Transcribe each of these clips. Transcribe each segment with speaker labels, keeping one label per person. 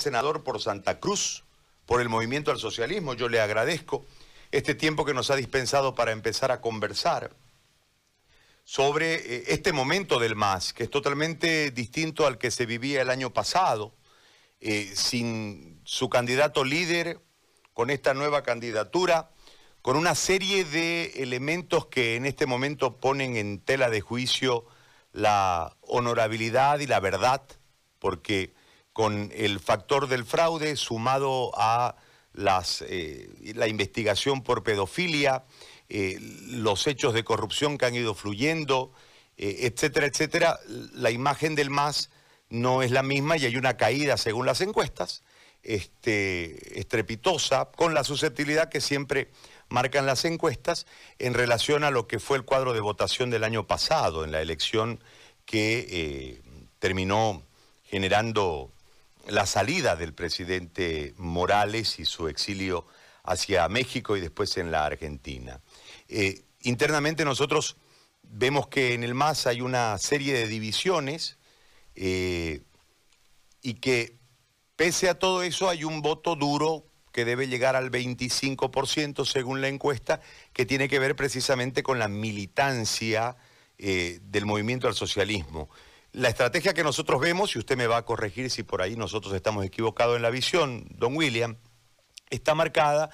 Speaker 1: senador por Santa Cruz, por el movimiento al socialismo. Yo le agradezco este tiempo que nos ha dispensado para empezar a conversar sobre eh, este momento del MAS, que es totalmente distinto al que se vivía el año pasado, eh, sin su candidato líder, con esta nueva candidatura, con una serie de elementos que en este momento ponen en tela de juicio la honorabilidad y la verdad, porque con el factor del fraude sumado a las, eh, la investigación por pedofilia, eh, los hechos de corrupción que han ido fluyendo, eh, etcétera, etcétera, la imagen del MAS no es la misma y hay una caída según las encuestas, este, estrepitosa, con la susceptibilidad que siempre marcan las encuestas en relación a lo que fue el cuadro de votación del año pasado, en la elección que terminó generando la salida del presidente Morales y su exilio hacia México y después en la Argentina. Eh, internamente nosotros vemos que en el MAS hay una serie de divisiones eh, y que pese a todo eso hay un voto duro que debe llegar al 25% según la encuesta, que tiene que ver precisamente con la militancia eh, del movimiento al socialismo. La estrategia que nosotros vemos, y usted me va a corregir si por ahí nosotros estamos equivocados en la visión, don William, está marcada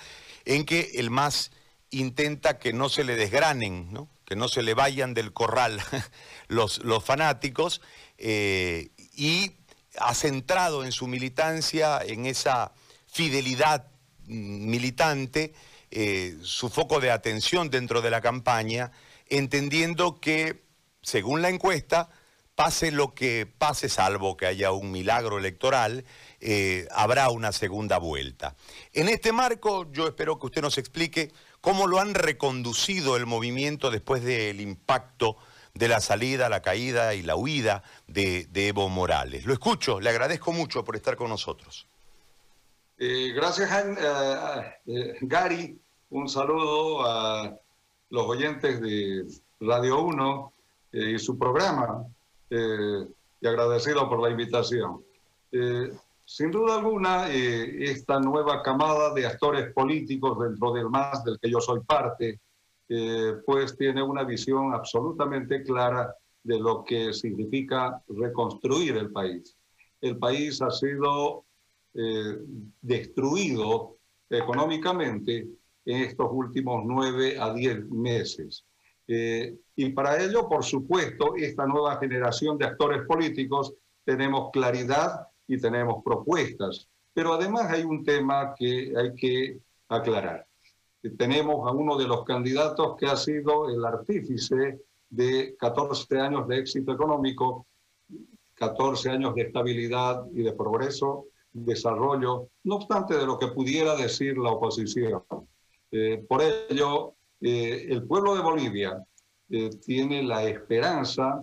Speaker 1: en que el MAS intenta que no se le desgranen, ¿no? que no se le vayan del corral los, los fanáticos, eh, y ha centrado en su militancia, en esa fidelidad militante, eh, su foco de atención dentro de la campaña, entendiendo que, según la encuesta, pase lo que pase, salvo que haya un milagro electoral, eh, habrá una segunda vuelta. En este marco, yo espero que usted nos explique cómo lo han reconducido el movimiento después del impacto de la salida, la caída y la huida de, Evo Morales. Lo escucho, le agradezco mucho por estar con nosotros.
Speaker 2: Eh, gracias, eh, Gary. Un saludo a los oyentes de Radio 1 y su programa. Eh, y agradecido por la invitación. Eh, sin duda alguna, eh, esta nueva camada de actores políticos dentro del MAS, del que yo soy parte, pues tiene una visión absolutamente clara de lo que significa reconstruir el país. El país ha sido destruido económicamente en estos últimos nueve a diez meses. Eh, y para ello, por supuesto, esta nueva generación de actores políticos tenemos claridad y tenemos propuestas. Pero además hay un tema que hay que aclarar. Tenemos a uno de los candidatos que ha sido el artífice de 14 años de éxito económico, 14 años de estabilidad y de progreso, desarrollo, no obstante de lo que pudiera decir la oposición. Eh, por ello, eh, el pueblo de Bolivia eh, tiene la esperanza,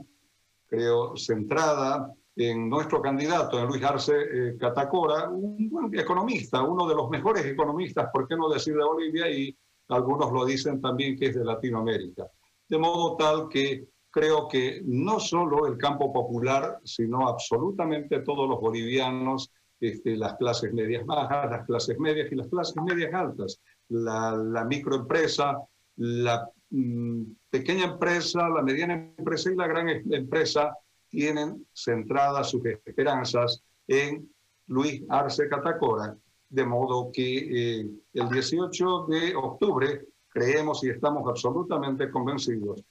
Speaker 2: creo, centrada en nuestro candidato, en Luis Arce eh, Catacora, un buen economista, uno de los mejores economistas, ¿por qué no decir de Bolivia? Y algunos lo dicen también que es de Latinoamérica. De modo tal que creo que no solo el campo popular, sino absolutamente todos los bolivianos, este, las clases medias bajas, las clases medias y las clases medias altas, la, la microempresa, la mm, pequeña empresa, la mediana empresa y la gran empresa tienen centradas sus esperanzas en Luis Arce Catacora, de modo que eh, el 18 de octubre creemos y estamos absolutamente convencidos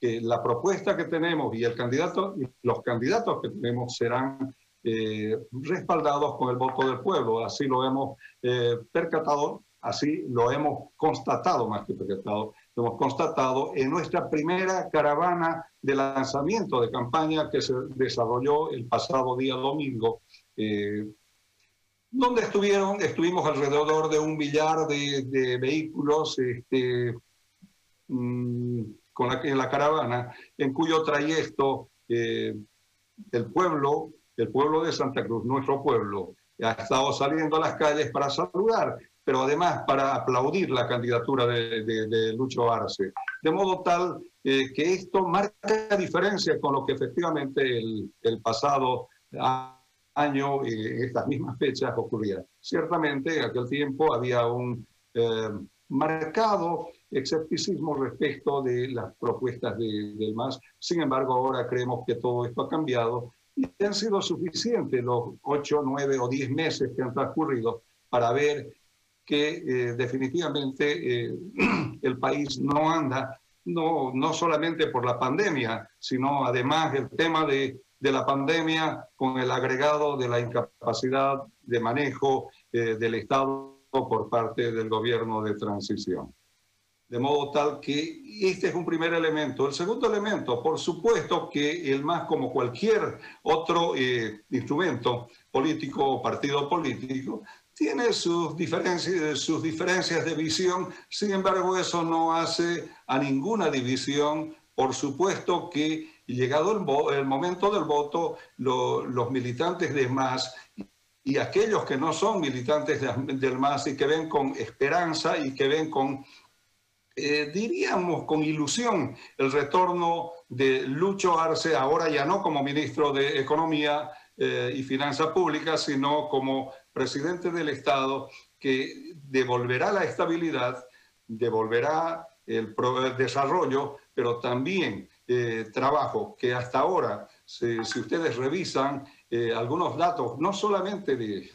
Speaker 2: que la propuesta que tenemos y el candidato y los candidatos que tenemos serán eh, respaldados con el voto del pueblo. Así lo hemos eh, percatado Así lo hemos constatado, más que percatado, lo hemos constatado en nuestra primera caravana de lanzamiento de campaña que se desarrolló el pasado día domingo, eh, donde estuvieron, estuvimos alrededor de un billar de, vehículos este, mm, en la caravana, en cuyo trayecto eh, el pueblo, el pueblo de Santa Cruz, nuestro pueblo, ha estado saliendo a las calles para saludar pero además para aplaudir la candidatura de, Lucho Arce. De modo tal eh, que esto marca diferencia con lo que efectivamente el, pasado año, en estas mismas fechas, ocurría. Ciertamente, en aquel tiempo había un eh, marcado escepticismo respecto de las propuestas del MAS. Sin embargo, ahora creemos que todo esto ha cambiado y han sido suficientes los ocho, nueve o diez meses que han transcurrido para ver que eh, definitivamente eh, el país no anda, no, no solamente por la pandemia, sino además el tema de, de la pandemia con el agregado de la incapacidad de manejo eh, del Estado por parte del gobierno de transición. De modo tal que este es un primer elemento. El segundo elemento, por supuesto que el MAS, como cualquier otro instrumento político o partido político, tiene sus diferencias, sus diferencias de visión, sin embargo eso no hace a ninguna división. Por supuesto que llegado el, momento del voto, los militantes de MAS y aquellos que no son militantes del MAS y que ven con esperanza y que ven con, eh, diríamos, con ilusión el retorno de Lucho Arce, ahora ya no como ministro de Economía eh, y Finanzas Públicas, sino como presidente del Estado que devolverá la estabilidad, devolverá el, desarrollo, pero también eh, trabajo que hasta ahora, si, ustedes revisan eh, algunos datos, no solamente de,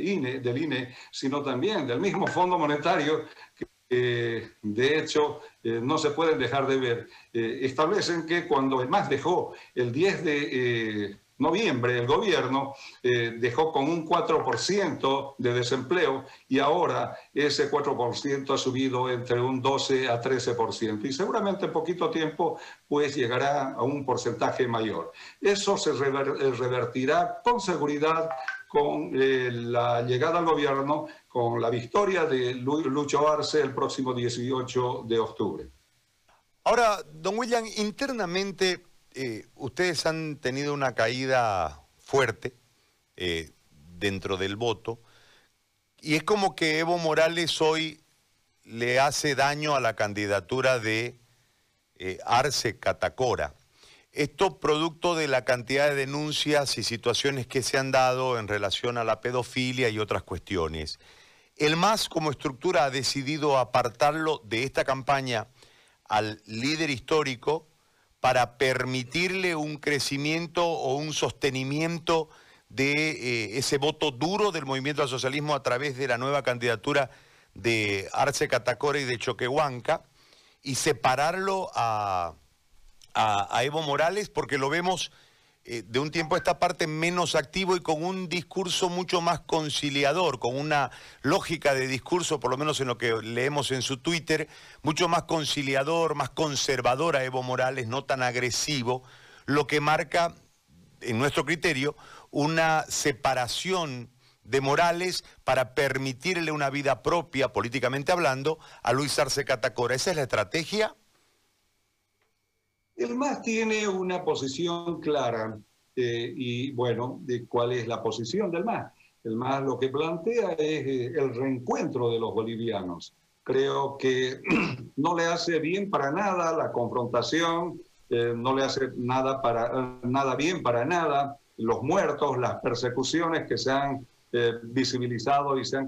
Speaker 2: INE, del INE, sino también del mismo Fondo Monetario, que de hecho eh, no se pueden dejar de ver, establecen que cuando MAS dejó el 10 de noviembre el gobierno eh, dejó con un 4% de desempleo y ahora ese 4% ha subido entre un 12 a 13% y seguramente en poquito tiempo pues llegará a un porcentaje mayor. Eso se eh, revertirá con seguridad con eh, la llegada al gobierno, con la victoria de Lucho Arce el próximo 18 de octubre.
Speaker 1: Ahora, don William, internamente eh, ustedes han tenido una caída fuerte eh, dentro del voto y es como que Evo Morales hoy le hace daño a la candidatura de eh, Arce Catacora. Esto producto de la cantidad de denuncias y situaciones que se han dado en relación a la pedofilia y otras cuestiones. El MAS como estructura ha decidido apartarlo de esta campaña al líder histórico para permitirle un crecimiento o un sostenimiento de eh, ese voto duro del movimiento al socialismo a través de la nueva candidatura de Arce Catacora y de Choquehuanca y separarlo a, a Evo Morales porque lo vemos eh, de un tiempo a esta parte menos activo y con un discurso mucho más conciliador, con una lógica de discurso, por lo menos en lo que leemos en su Twitter, mucho más conciliador, más conservador a Evo Morales, no tan agresivo, lo que marca, en nuestro criterio, una separación de Morales para permitirle una vida propia, políticamente hablando, a Luis Arce Catacora. ¿Esa es la estrategia?
Speaker 2: El MAS tiene una posición clara eh, y bueno, de cuál es la posición del MAS. El MAS lo que plantea es eh, el reencuentro de los bolivianos. Creo que no le hace bien para nada la confrontación, eh, no le hace nada, para, nada bien para nada los muertos, las persecuciones que se han visibilizado y se han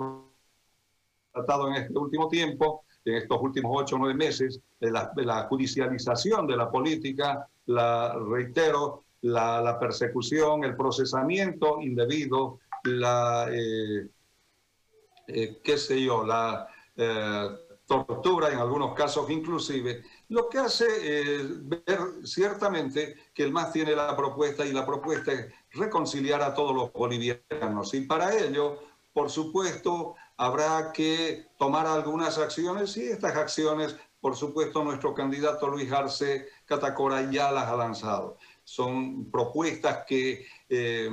Speaker 2: tratado en este último tiempo en estos últimos ocho o nueve meses, de la, judicialización de la política, la reitero, la, persecución, el procesamiento indebido, la, eh, eh, qué sé yo, la eh, tortura en algunos casos inclusive, lo que hace ver ciertamente que el MAS tiene la propuesta y la propuesta es reconciliar a todos los bolivianos. Y para ello, por supuesto, habrá que tomar algunas acciones y estas acciones, por supuesto, nuestro candidato Luis Arce Catacora ya las ha lanzado. Son propuestas que eh,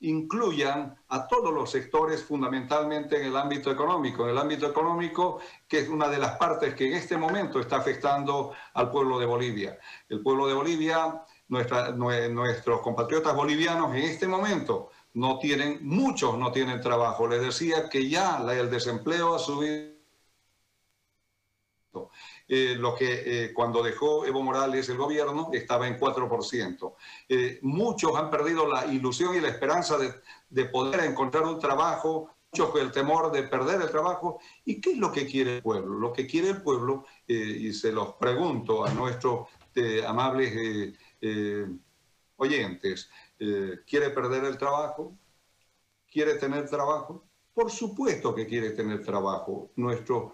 Speaker 2: incluyan a todos los sectores, fundamentalmente en el ámbito económico. En el ámbito económico, que es una de las partes que en este momento está afectando al pueblo de Bolivia. El pueblo de Bolivia, nuestros compatriotas bolivianos en este momento no tienen, muchos no tienen trabajo. Les decía que ya el desempleo ha subido. eh, lo que eh, cuando dejó Evo Morales el gobierno estaba en 4%. Eh, muchos han perdido la ilusión y la esperanza de, de poder encontrar un trabajo, muchos con el temor de perder el trabajo. ¿Y qué es lo que quiere el pueblo? Lo que quiere el pueblo, y se los pregunto a nuestros amables oyentes, ¿quiere perder el trabajo? ¿Quiere tener trabajo? Por supuesto que quiere tener trabajo. Nuestros,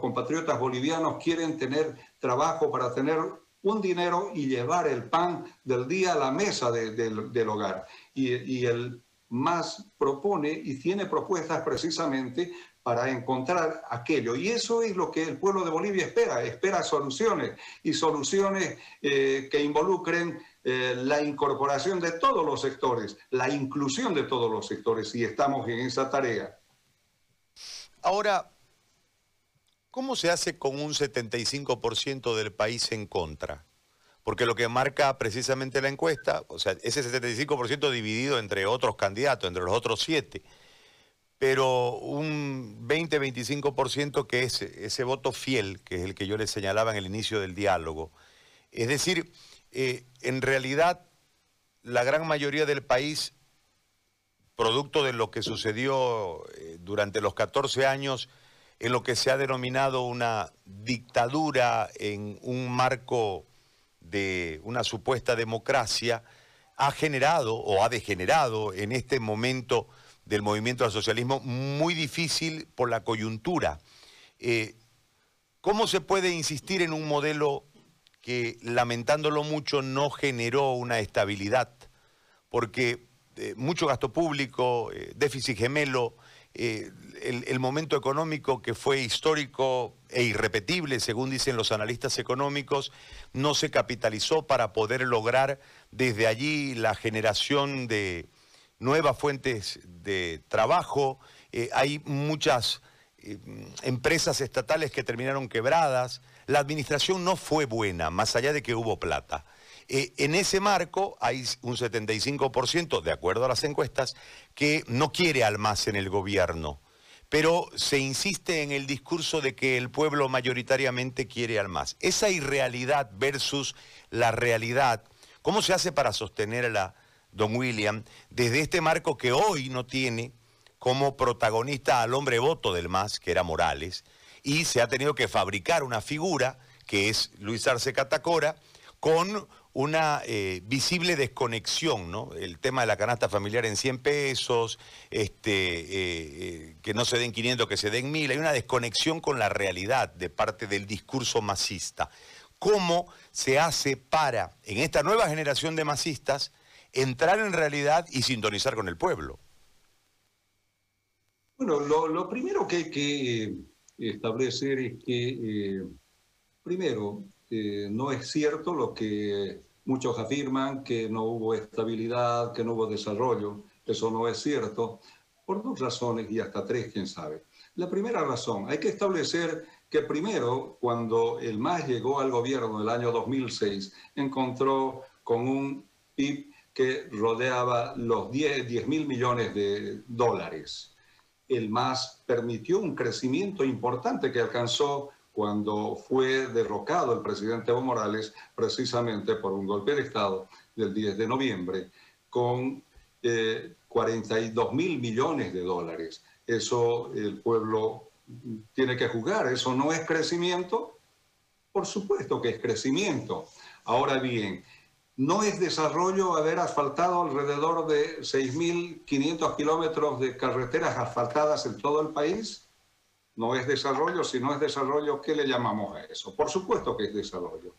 Speaker 2: compatriotas bolivianos quieren tener trabajo para tener un dinero y llevar el pan del día a la mesa del hogar. Y, el MAS propone y tiene propuestas precisamente para encontrar aquello. Y eso es lo que el pueblo de Bolivia espera, espera soluciones y soluciones eh, que involucren eh, la incorporación de todos los sectores, la inclusión de todos los sectores, y estamos en esa tarea.
Speaker 1: Ahora, ¿cómo se hace con un 75% del país en contra? Porque lo que marca precisamente la encuesta, o sea, ese 75% dividido entre otros candidatos, entre los otros siete, pero un 20-25% que es ese voto fiel, que es el que yo les señalaba en el inicio del diálogo. Es decir, eh, en realidad la gran mayoría del país, producto de lo que sucedió eh, durante los 14 años, en lo que se ha denominado una dictadura en un marco de una supuesta democracia, ha generado o ha degenerado en este momento del movimiento al socialismo muy difícil por la coyuntura. Eh, ¿Cómo se puede insistir en un modelo que lamentándolo mucho no generó una estabilidad, porque eh, mucho gasto público, eh, déficit gemelo, eh, el, momento económico que fue histórico e irrepetible, según dicen los analistas económicos, no se capitalizó para poder lograr desde allí la generación de nuevas fuentes de trabajo. hay muchas empresas estatales que terminaron quebradas, la administración no fue buena, más allá de que hubo plata. Eh, en ese marco hay un 75%, de acuerdo a las encuestas, que no quiere al MAS en el gobierno. Pero se insiste en el discurso de que el pueblo mayoritariamente quiere al MAS. Esa irrealidad versus la realidad, ¿cómo se hace para sostenerla, don William, desde este marco que hoy no tiene como protagonista al hombre voto del MAS, que era Morales, y se ha tenido que fabricar una figura, que es Luis Arce Catacora, con una eh, visible desconexión, ¿no? El tema de la canasta familiar en 100 pesos, este, eh, eh, que no se den 500, que se den 1000, hay una desconexión con la realidad de parte del discurso masista. ¿Cómo se hace para, en esta nueva generación de masistas, entrar en realidad y sintonizar con el pueblo?
Speaker 2: Bueno, lo, primero que, que establecer es que, eh, primero, eh, no es cierto lo que muchos afirman, que no hubo estabilidad, que no hubo desarrollo. Eso no es cierto, por dos razones y hasta tres, quién sabe. La primera razón, hay que establecer que primero, cuando el MAS llegó al gobierno el año 2006, encontró con un PIB que rodeaba los 10 mil millones de dólares el MAS permitió un crecimiento importante que alcanzó cuando fue derrocado el presidente Evo Morales precisamente por un golpe de Estado del 10 de noviembre con 42 eh, mil millones de dólares. Eso el pueblo tiene que jugar. ¿Eso no es crecimiento? Por supuesto que es crecimiento. Ahora bien, no es desarrollo haber asfaltado alrededor de 6.500 kilómetros de carreteras asfaltadas en todo el país. No es desarrollo, si no es desarrollo, ¿qué le llamamos a eso? Por supuesto que es desarrollo.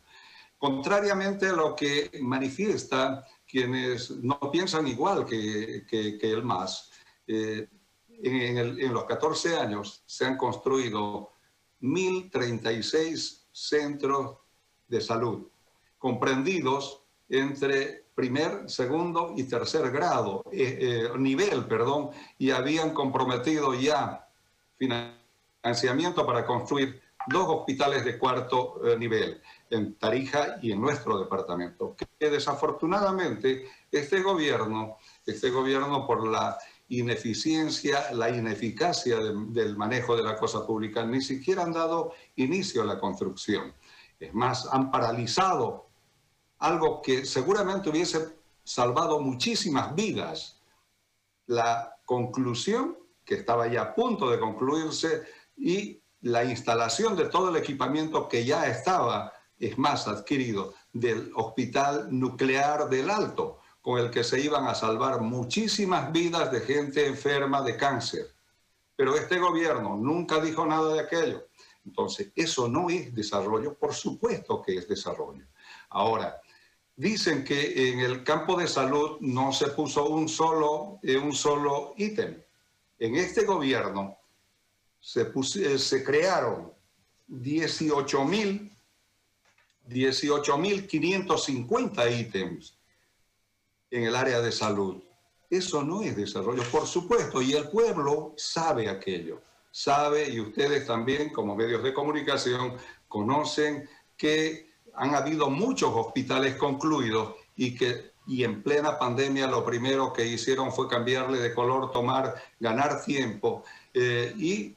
Speaker 2: Contrariamente a lo que manifiesta quienes no piensan igual que, el MAS, eh, en, en los 14 años se han construido 1.036 centros de salud, comprendidos entre primer, segundo y tercer grado, eh, eh, nivel, perdón, y habían comprometido ya financiamiento para construir dos hospitales de cuarto eh, nivel en Tarija y en nuestro departamento. Que desafortunadamente este gobierno, este gobierno por la ineficiencia, la ineficacia del manejo de la cosa pública, ni siquiera han dado inicio a la construcción. Es más, han paralizado algo que seguramente hubiese salvado muchísimas vidas. La conclusión, que estaba ya a punto de concluirse, y la instalación de todo el equipamiento que ya estaba, es más, adquirido del Hospital Nuclear del Alto, con el que se iban a salvar muchísimas vidas de gente enferma de cáncer. Pero este gobierno nunca dijo nada de aquello. Entonces, eso no es desarrollo, por supuesto que es desarrollo. Ahora, dicen que en el campo de salud no se puso un solo, eh, un solo ítem. En este gobierno se, eh, se crearon 18.000 18.550 ítems en el área de salud. Eso no es desarrollo, por supuesto, y el pueblo sabe aquello, sabe, y ustedes también como medios de comunicación conocen que han habido muchos hospitales concluidos y que y en plena pandemia lo primero que hicieron fue cambiarle de color, tomar, ganar tiempo eh, y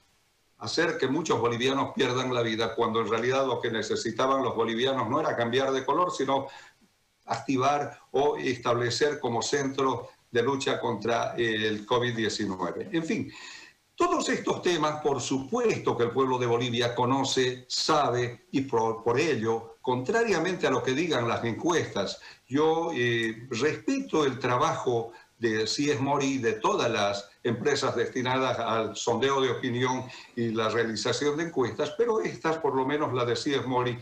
Speaker 2: hacer que muchos bolivianos pierdan la vida, cuando en realidad lo que necesitaban los bolivianos no era cambiar de color, sino activar o establecer como centro de lucha contra el COVID-19. En fin, todos estos temas, por supuesto que el pueblo de Bolivia conoce, sabe y por, ello, contrariamente a lo que digan las encuestas, yo eh, respeto el trabajo de CIES Mori de todas las empresas destinadas al sondeo de opinión y la realización de encuestas, pero estas, por lo menos la de CIES Mori,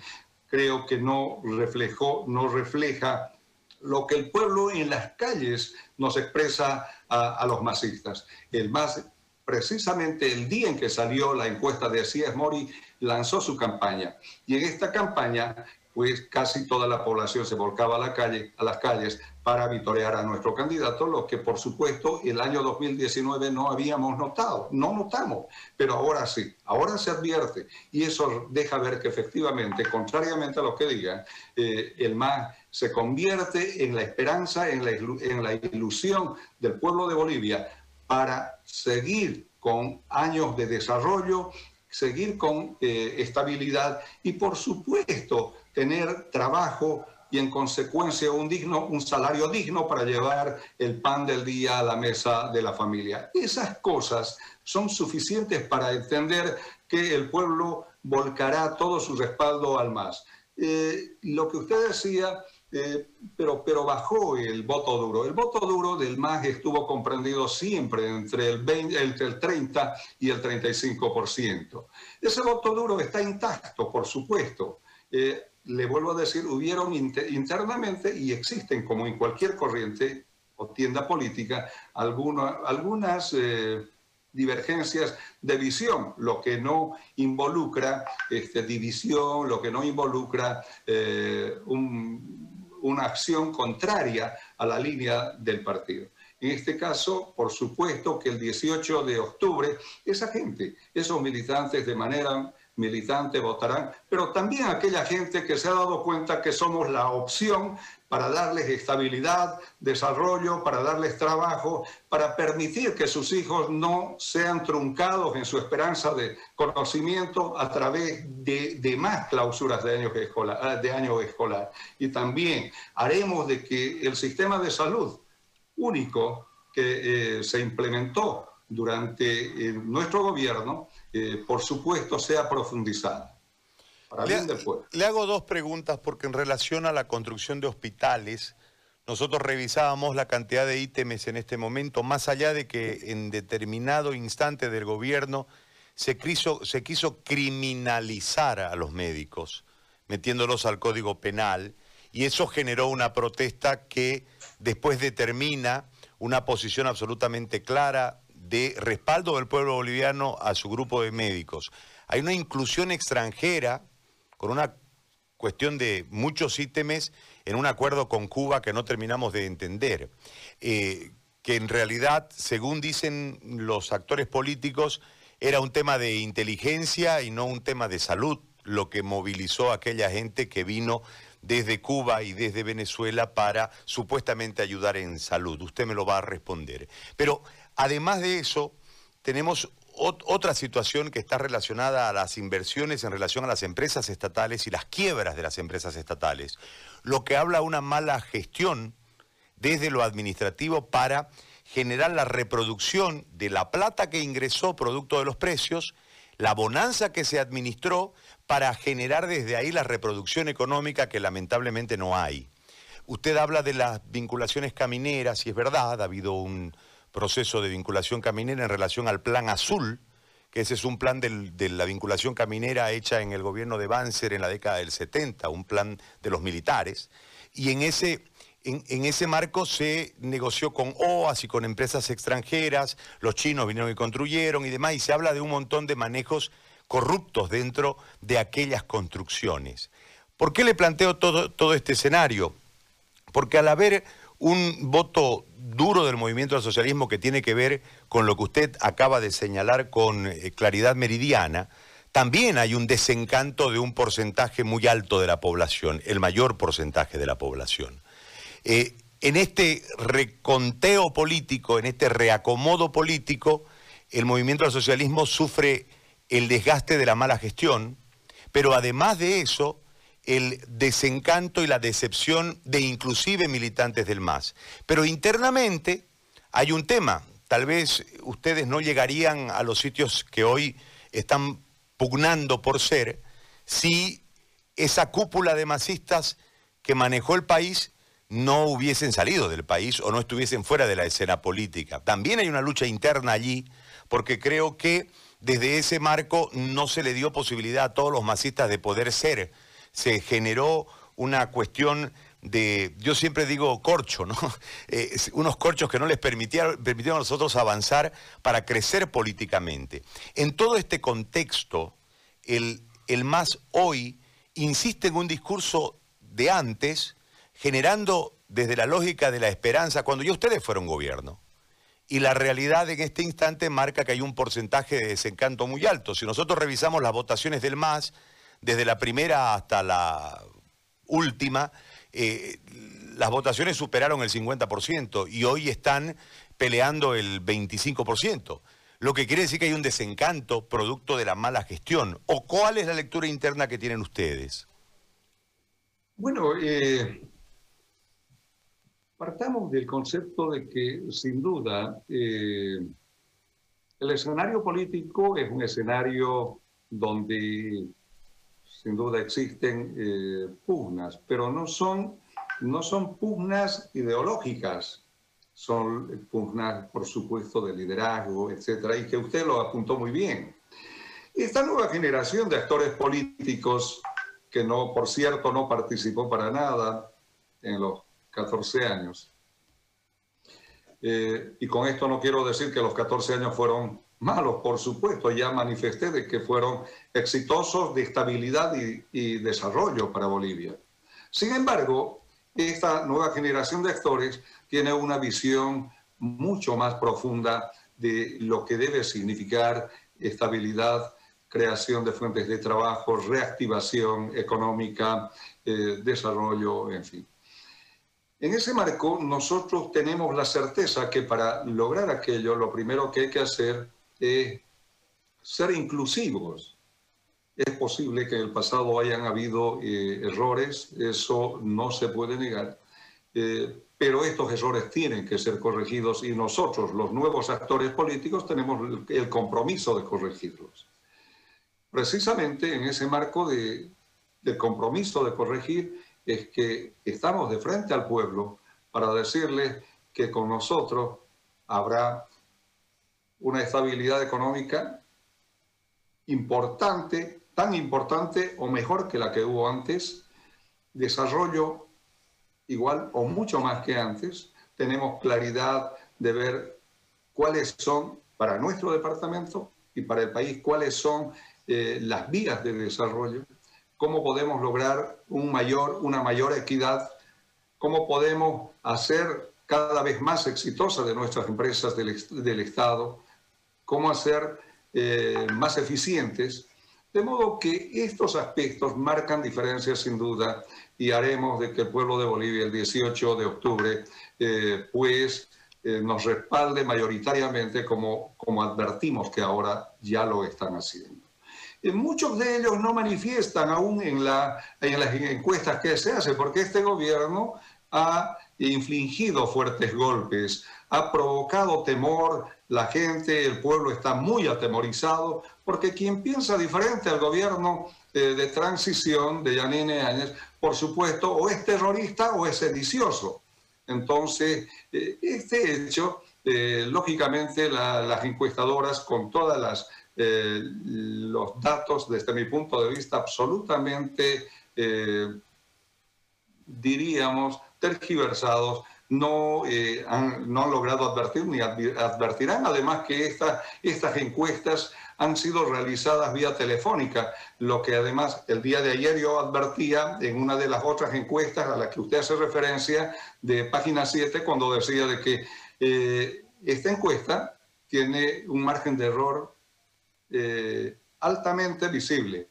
Speaker 2: creo que no reflejó, no refleja lo que el pueblo en las calles nos expresa a, los masistas. El más, precisamente el día en que salió la encuesta de CIES Mori, lanzó su campaña. Y en esta campaña pues casi toda la población se volcaba a las calles para vitorear a nuestro candidato, lo que por supuesto el año 2019 no habíamos notado, no notamos, pero ahora sí, ahora se advierte y eso deja ver que efectivamente, contrariamente a lo que digan, eh, el MAS se convierte en la esperanza, en la, en la ilusión del pueblo de Bolivia para seguir con años de desarrollo, seguir con eh, estabilidad y por supuesto tener trabajo y en consecuencia un, digno, un salario digno para llevar el pan del día a la mesa de la familia. Esas cosas son suficientes para entender que el pueblo volcará todo su respaldo al MAS. Eh, lo que usted decía, eh, pero, pero bajó el voto duro. El voto duro del MAS estuvo comprendido siempre entre el, 20, entre el 30 y el 35%. Ese voto duro está intacto, por supuesto. Eh, le vuelvo a decir, hubieron internamente y existen, como en cualquier corriente o tienda política, algunas eh, divergencias de visión, lo que no involucra este, división, lo que no involucra eh, una acción contraria a la línea del partido. En este caso, por supuesto que el 18 de octubre, esa gente, esos militantes de manera militantes votarán, pero también aquella gente que se ha dado cuenta que somos la opción para darles estabilidad, desarrollo, para darles trabajo, para permitir que sus hijos no sean truncados en su esperanza de conocimiento a través de, más clausuras de año, escolar, de año escolar. Y también haremos de que el sistema de salud único que eh, se implementó durante eh, nuestro gobierno eh, por supuesto, sea profundizada.
Speaker 1: Para le, bien le hago dos preguntas porque en relación a la construcción de hospitales, nosotros revisábamos la cantidad de ítems en este momento, más allá de que en determinado instante del gobierno se quiso, se quiso criminalizar a los médicos, metiéndolos al Código Penal, y eso generó una protesta que después determina una posición absolutamente clara de respaldo del pueblo boliviano a su grupo de médicos. Hay una inclusión extranjera con una cuestión de muchos ítems en un acuerdo con Cuba que no terminamos de entender, eh, que en realidad, según dicen los actores políticos, era un tema de inteligencia y no un tema de salud, lo que movilizó a aquella gente que vino desde Cuba y desde Venezuela para supuestamente ayudar en salud. Usted me lo va a responder. Pero Además de eso, tenemos otra situación que está relacionada a las inversiones en relación a las empresas estatales y las quiebras de las empresas estatales, lo que habla una mala gestión desde lo administrativo para generar la reproducción de la plata que ingresó producto de los precios, la bonanza que se administró para generar desde ahí la reproducción económica que lamentablemente no hay. Usted habla de las vinculaciones camineras y es verdad, ha habido un proceso de vinculación caminera en relación al plan azul, que ese es un plan de la vinculación caminera hecha en el gobierno de Banzer en la década del 70, un plan de los militares, y en ese en, ese marco se negoció con OAS y con empresas extranjeras, los chinos vinieron y construyeron y demás, y se habla de un montón de manejos corruptos dentro de aquellas construcciones. ¿Por qué le planteo todo, todo este escenario? Porque al haber un voto duro del movimiento al socialismo que tiene que ver con lo que usted acaba de señalar con eh, claridad meridiana, también hay un desencanto de un porcentaje muy alto de la población, el mayor porcentaje de la población. Eh, en este reconteo político, en este reacomodo político, el movimiento al socialismo sufre el desgaste de la mala gestión, pero además de eso, el desencanto y la decepción de inclusive militantes del MAS. Pero internamente hay un tema, tal vez ustedes no llegarían a los sitios que hoy están pugnando por ser si esa cúpula de masistas que manejó el país no hubiesen salido del país o no estuviesen fuera de la escena política. También hay una lucha interna allí, porque creo que desde ese marco no se le dio posibilidad a todos los masistas de poder ser. Se generó una cuestión de, yo siempre digo corcho, ¿no? Eh, unos corchos que no les permitieron, a nosotros avanzar para crecer políticamente. En todo este contexto, el, el MAS hoy insiste en un discurso de antes, generando desde la lógica de la esperanza, cuando ya ustedes fueron gobierno. Y la realidad en este instante marca que hay un porcentaje de desencanto muy alto. Si nosotros revisamos las votaciones del MAS, desde la primera hasta la última, eh, las votaciones superaron el 50% y hoy están peleando el 25%. Lo que quiere decir que hay un desencanto producto de la mala gestión. ¿O cuál es la lectura interna que tienen ustedes?
Speaker 2: Bueno, eh, Partamos del concepto de que, sin duda, eh, el escenario político es un escenario donde, sin duda, existen eh, pugnas, pero no son, no son pugnas ideológicas, son pugnas, por supuesto, de liderazgo, etcétera, y que usted lo apuntó muy bien. Esta nueva generación de actores políticos, que no, por cierto, no participó para nada en los 14 años. Eh, y con esto no quiero decir que los 14 años fueron malos, por supuesto, ya manifesté de que fueron exitosos de estabilidad y, desarrollo para Bolivia. Sin embargo, esta nueva generación de actores tiene una visión mucho más profunda de lo que debe significar estabilidad, creación de fuentes de trabajo, reactivación económica, eh, desarrollo, en fin. En ese marco, nosotros tenemos la certeza que para lograr aquello, lo primero que hay que hacer es ser inclusivos. Es posible que en el pasado hayan habido eh, errores, eso no se puede negar, eh, pero estos errores tienen que ser corregidos y nosotros, los nuevos actores políticos, tenemos el compromiso de corregirlos. Precisamente en ese marco de, del compromiso de corregir, es que estamos de frente al pueblo para decirles que con nosotros habrá una estabilidad económica importante, tan importante o mejor que la que hubo antes, desarrollo igual o mucho más que antes, tenemos claridad de ver cuáles son para nuestro departamento y para el país, cuáles son eh, las vías de desarrollo cómo podemos lograr un mayor, una mayor equidad, cómo podemos hacer cada vez más exitosas de nuestras empresas del, Estado, cómo hacer eh, más eficientes. De modo que estos aspectos marcan diferencias sin duda y haremos de que el pueblo de Bolivia el 18 de octubre eh, pues eh, nos respalde mayoritariamente como, como advertimos que ahora ya lo están haciendo. Eh, muchos de ellos no manifiestan aún en, la, en las encuestas que se hace, porque este gobierno ha infligido fuertes golpes, ha provocado temor, la gente, el pueblo está muy atemorizado, porque quien piensa diferente al gobierno eh, de transición de Yanine Áñez, por supuesto, o es terrorista o es sedicioso. Entonces, eh, este hecho, eh, lógicamente las encuestadoras con todas las los datos desde mi punto de vista absolutamente diríamos tergiversados no, eh, han, no han logrado advertir ni advertirán. Además que estas encuestas han sido realizadas vía telefónica, lo que además el día de ayer yo advertía en una de las otras encuestas a las que usted hace referencia de página 7 cuando decía de que eh, esta encuesta tiene un margen de error eh, altamente visible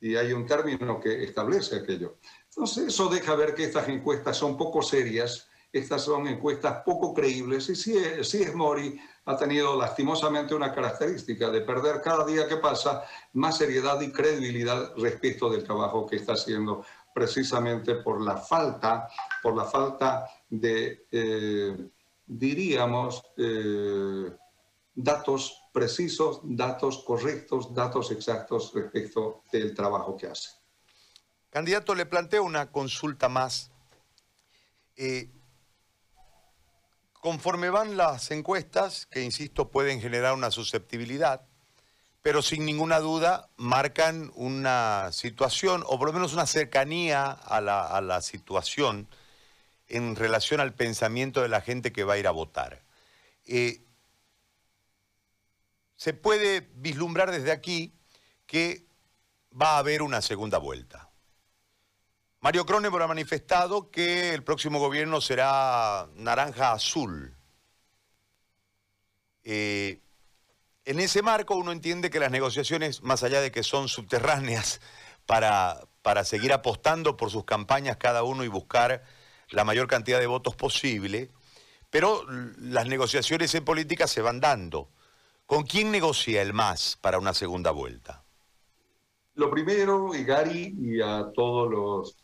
Speaker 2: y hay un término que establece aquello. Entonces eso deja ver que estas encuestas son poco serias estas son encuestas poco creíbles y sí, es Mori ha tenido lastimosamente una característica de perder cada día que pasa más seriedad y credibilidad respecto del trabajo que está haciendo precisamente por la falta, por la falta de, eh, diríamos, eh, datos precisos, datos correctos, datos exactos respecto del trabajo que hace.
Speaker 1: Candidato, le planteo una consulta más. Eh, Conforme van las encuestas, que insisto pueden generar una susceptibilidad, pero sin ninguna duda marcan una situación, o por lo menos una cercanía a la, situación en relación al pensamiento de la gente que va a ir a votar. Eh, se puede vislumbrar desde aquí que va a haber una segunda vuelta. Mario Cronenberg ha manifestado que el próximo gobierno será naranja-azul. Eh, en ese marco uno entiende que las negociaciones, más allá de que son subterráneas para, para seguir apostando por sus campañas cada uno y buscar la mayor cantidad de votos posible, pero las negociaciones en política se van dando. ¿Con quién negocia el MAS para una segunda vuelta?
Speaker 2: Lo primero, y Gary, y a todos los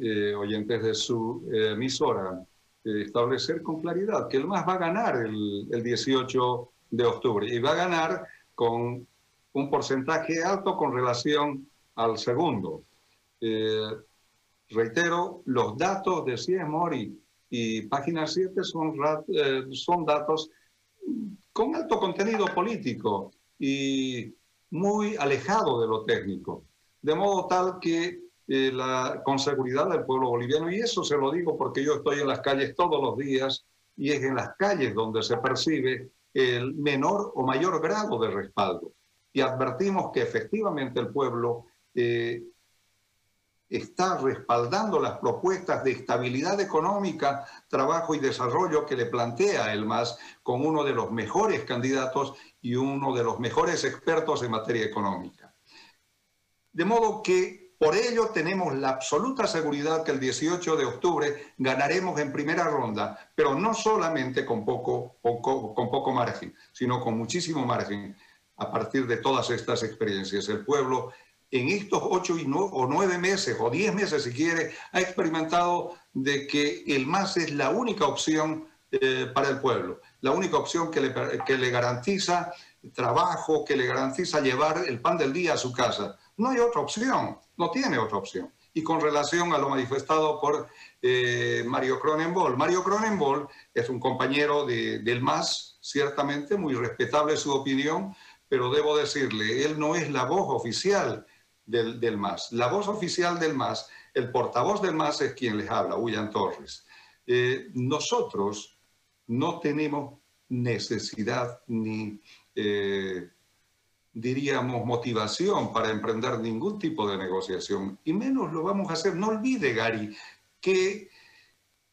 Speaker 2: eh, oyentes de su eh, emisora, eh, establecer con claridad que el MAS va a ganar el, el 18 de octubre y va a ganar con un porcentaje alto con relación al segundo. reitero, los datos de CIES Mori y Página 7 son, son datos con alto contenido político y muy alejado de lo técnico. De modo tal que eh, con seguridad del pueblo boliviano. Y eso se lo digo porque yo estoy en las calles todos los días y es en las calles donde se percibe el menor o mayor grado de respaldo. Y advertimos que efectivamente el pueblo eh, está respaldando las propuestas de estabilidad económica, trabajo y desarrollo que le plantea el MAS con uno de los mejores candidatos y uno de los mejores expertos en materia económica. De modo que por ello tenemos la absoluta seguridad que el 18 de octubre ganaremos en primera ronda, pero no solamente con poco, con poco margen, sino con muchísimo margen a partir de todas estas experiencias. El pueblo en estos ocho y o nueve meses, o diez meses si quiere, ha experimentado de que el MAS es la única opción eh, para el pueblo, la única opción que le, que le garantiza trabajo, que le garantiza llevar el pan del día a su casa. No hay otra opción no tiene otra opción. Y con relación a lo manifestado por eh, Mario Cronenbol, Mario Cronenbol es un compañero del MAS, ciertamente muy respetable su opinión, pero debo decirle, él no es la voz oficial del, MAS. La voz oficial del MAS, el portavoz del MAS es quien les habla, William Torres. Eh, nosotros no tenemos necesidad ni eh, diríamos, motivación para emprender ningún tipo de negociación, y menos lo vamos a hacer. No olvide, Gary, que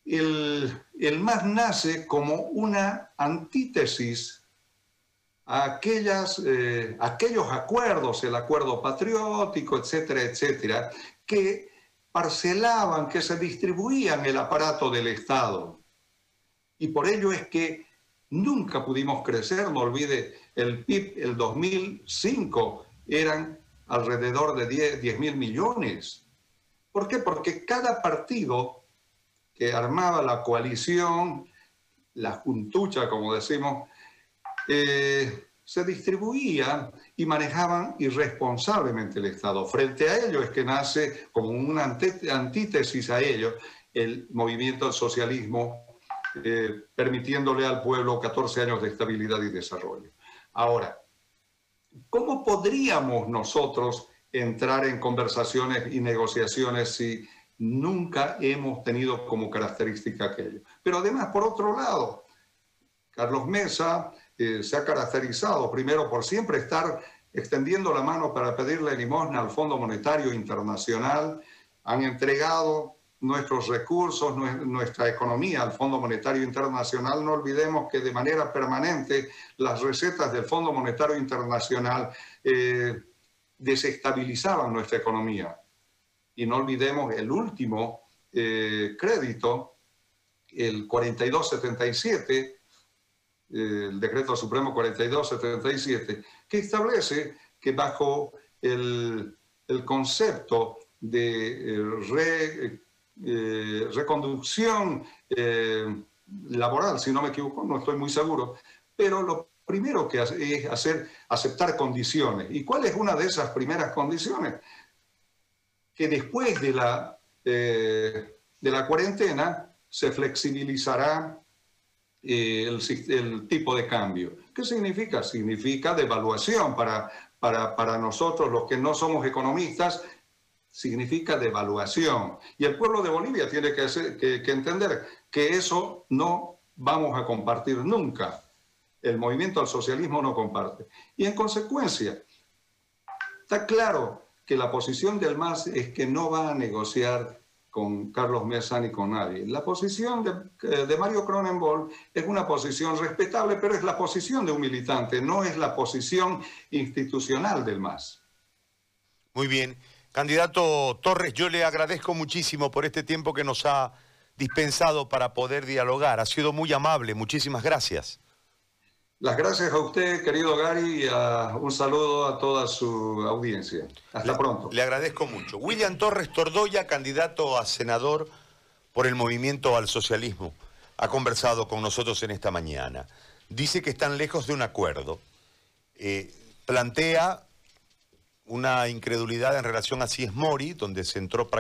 Speaker 2: el, el MAS nace como una antítesis a aquellas, eh, aquellos acuerdos, el acuerdo patriótico, etcétera, etcétera, que parcelaban, que se distribuían el aparato del Estado. Y por ello es que nunca pudimos crecer, no olvide, el PIB el 2005 eran alrededor de 10 mil millones. ¿Por qué? Porque cada partido que armaba la coalición, la juntucha, como decimos, eh, se distribuía y manejaban irresponsablemente el Estado. Frente a ello es que nace como una antítesis a ello el movimiento del socialismo, eh, permitiéndole al pueblo 14 años de estabilidad y desarrollo. Ahora, ¿cómo podríamos nosotros entrar en conversaciones y negociaciones si nunca hemos tenido como característica aquello? Pero además, por otro lado, Carlos Mesa eh, se ha caracterizado primero por siempre estar extendiendo la mano para pedirle limosna al Fondo Monetario Internacional, han entregado nuestros recursos, nuestra economía al Fondo Monetario Internacional. No olvidemos que de manera permanente las recetas del Fondo Monetario Internacional eh, desestabilizaban nuestra economía. Y no olvidemos el último eh, crédito, el 4277, el decreto supremo 4277, que establece que bajo el, concepto de eh, eh, reconducción eh, laboral, si no me equivoco, no estoy muy seguro, pero lo primero que hace es hacer, aceptar condiciones. ¿Y cuál es una de esas primeras condiciones? Que después de la, de la cuarentena se flexibilizará eh, el, tipo de cambio. ¿Qué significa? Significa devaluación. Para, para, para nosotros, los que no somos economistas, significa devaluación. Y el pueblo de Bolivia tiene que, entender que eso no vamos a compartir nunca. El movimiento al socialismo no comparte. Y en consecuencia, está claro que la posición del MAS es que no va a negociar con Carlos Mesa ni con nadie. La posición de, de, Mario Cronenberg es una posición respetable, pero es la posición de un militante, no es la posición institucional del MAS.
Speaker 1: Muy bien. Candidato Torres, yo le agradezco muchísimo por este tiempo que nos ha dispensado para poder dialogar. Ha sido muy amable. Muchísimas gracias.
Speaker 2: Las gracias a usted, querido Gary, y un saludo a toda su audiencia. Hasta pronto.
Speaker 1: Le agradezco mucho. William Torres Tordoya, candidato a senador por el Movimiento al Socialismo, ha conversado con nosotros en esta mañana. Dice que están lejos de un acuerdo. Eh, plantea una incredulidad en relación a si es Mori, donde se entró prácticamente